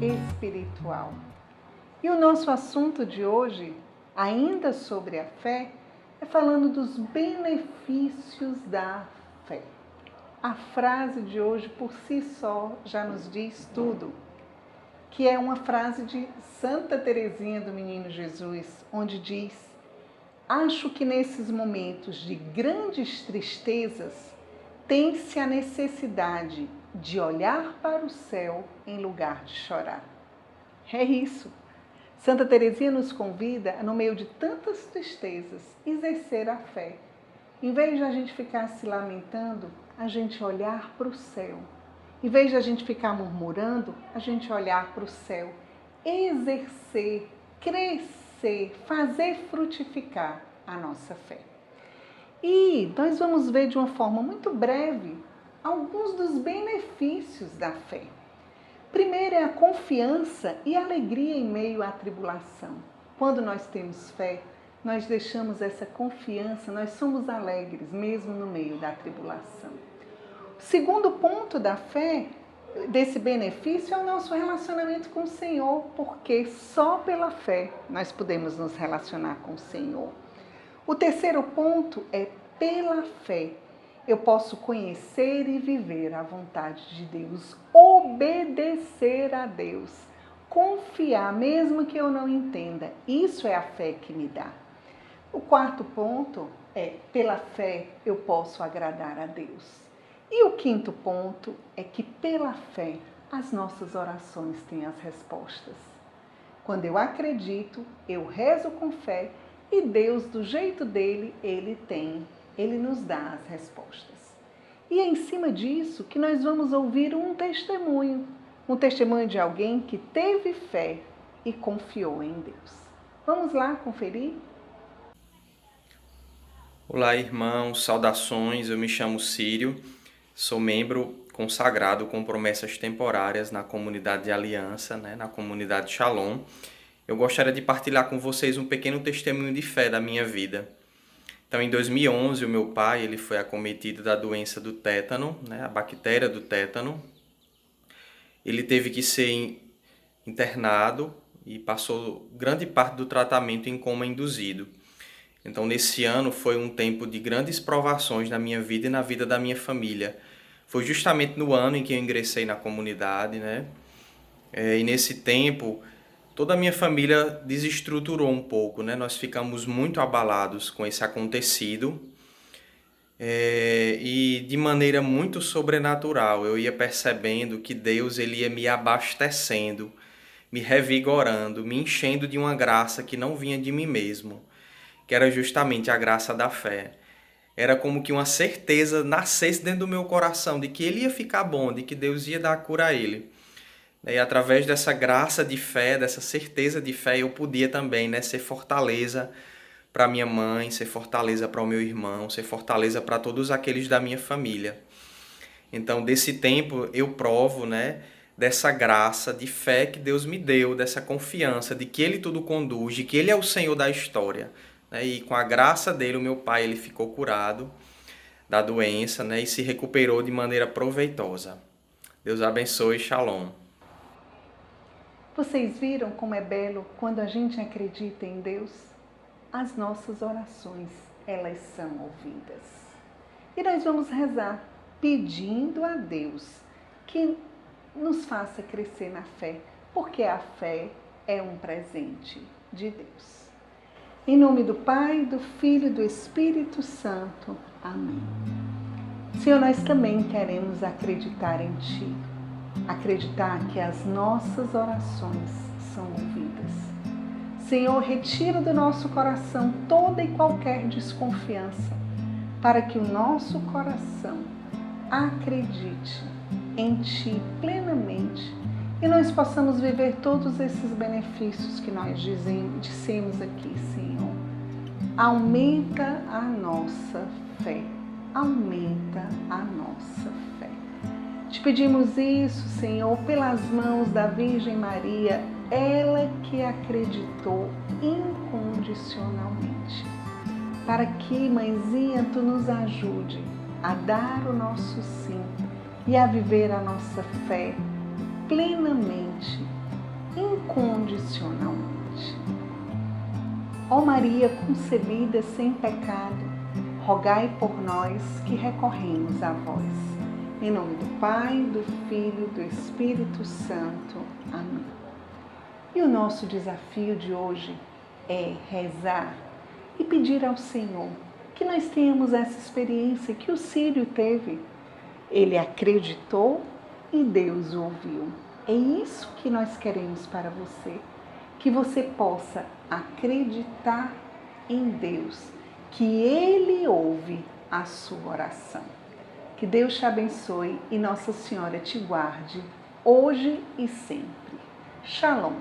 espiritual. E o nosso assunto de hoje, ainda sobre a fé, é falando dos benefícios da fé. A frase de hoje por si só já nos diz tudo, que é uma frase de Santa Teresinha do Menino Jesus, onde diz: Acho que nesses momentos de grandes tristezas tem-se a necessidade de olhar para o céu em lugar de chorar. É isso. Santa Teresinha nos convida, no meio de tantas tristezas, exercer a fé. Em vez de a gente ficar se lamentando, a gente olhar para o céu. Em vez de a gente ficar murmurando, a gente olhar para o céu. Exercer, crescer, fazer frutificar a nossa fé. E nós vamos ver de uma forma muito breve alguns dos benefícios da fé. Primeiro é a confiança e alegria em meio à tribulação. Quando nós temos fé, nós deixamos essa confiança, nós somos alegres mesmo no meio da tribulação. O segundo ponto da fé, desse benefício, é o nosso relacionamento com o Senhor, porque só pela fé nós podemos nos relacionar com o Senhor. O terceiro ponto é pela fé eu posso conhecer e viver a vontade de Deus, obedecer a Deus, confiar, mesmo que eu não entenda. Isso é a fé que me dá. O quarto ponto é: pela fé eu posso agradar a Deus. E o quinto ponto é que pela fé as nossas orações têm as respostas. Quando eu acredito, eu rezo com fé e Deus, do jeito dele, ele tem ele nos dá as respostas. E é em cima disso que nós vamos ouvir um testemunho, um testemunho de alguém que teve fé e confiou em Deus. Vamos lá conferir? Olá, irmãos, saudações. Eu me chamo Sírio, sou membro consagrado com promessas temporárias na comunidade de Aliança, né, na comunidade Shalom. Eu gostaria de partilhar com vocês um pequeno testemunho de fé da minha vida. Então, em 2011, o meu pai ele foi acometido da doença do tétano, né, a bactéria do tétano. Ele teve que ser internado e passou grande parte do tratamento em coma induzido. Então, nesse ano foi um tempo de grandes provações na minha vida e na vida da minha família. Foi justamente no ano em que eu ingressei na comunidade, né? É, e nesse tempo toda a minha família desestruturou um pouco, né? Nós ficamos muito abalados com esse acontecido é, e de maneira muito sobrenatural eu ia percebendo que Deus ele ia me abastecendo, me revigorando, me enchendo de uma graça que não vinha de mim mesmo, que era justamente a graça da fé. Era como que uma certeza nascesse dentro do meu coração de que ele ia ficar bom, de que Deus ia dar cura a ele. E através dessa graça de fé, dessa certeza de fé, eu podia também né, ser fortaleza para minha mãe, ser fortaleza para o meu irmão, ser fortaleza para todos aqueles da minha família. Então, desse tempo eu provo, né, dessa graça de fé que Deus me deu, dessa confiança de que Ele tudo conduz, de que Ele é o Senhor da história. Né? E com a graça dele, o meu pai ele ficou curado da doença né, e se recuperou de maneira proveitosa. Deus abençoe, Shalom. Vocês viram como é belo quando a gente acredita em Deus? As nossas orações, elas são ouvidas. E nós vamos rezar pedindo a Deus que nos faça crescer na fé, porque a fé é um presente de Deus. Em nome do Pai, do Filho e do Espírito Santo. Amém. Senhor, nós também queremos acreditar em Ti acreditar que as nossas orações são ouvidas. Senhor, retira do nosso coração toda e qualquer desconfiança, para que o nosso coração acredite em Ti plenamente e nós possamos viver todos esses benefícios que nós dissemos aqui, Senhor. Aumenta a nossa fé, aumenta a nossa fé. Te pedimos isso, Senhor, pelas mãos da Virgem Maria, ela que acreditou incondicionalmente. Para que, mãezinha, tu nos ajude a dar o nosso sim e a viver a nossa fé plenamente, incondicionalmente. Ó Maria concebida sem pecado, rogai por nós que recorremos a vós. Em nome do Pai, do Filho e do Espírito Santo. Amém. E o nosso desafio de hoje é rezar e pedir ao Senhor que nós tenhamos essa experiência que o Sírio teve. Ele acreditou e Deus o ouviu. É isso que nós queremos para você, que você possa acreditar em Deus, que Ele ouve a sua oração. Que Deus te abençoe e Nossa Senhora te guarde hoje e sempre. Shalom.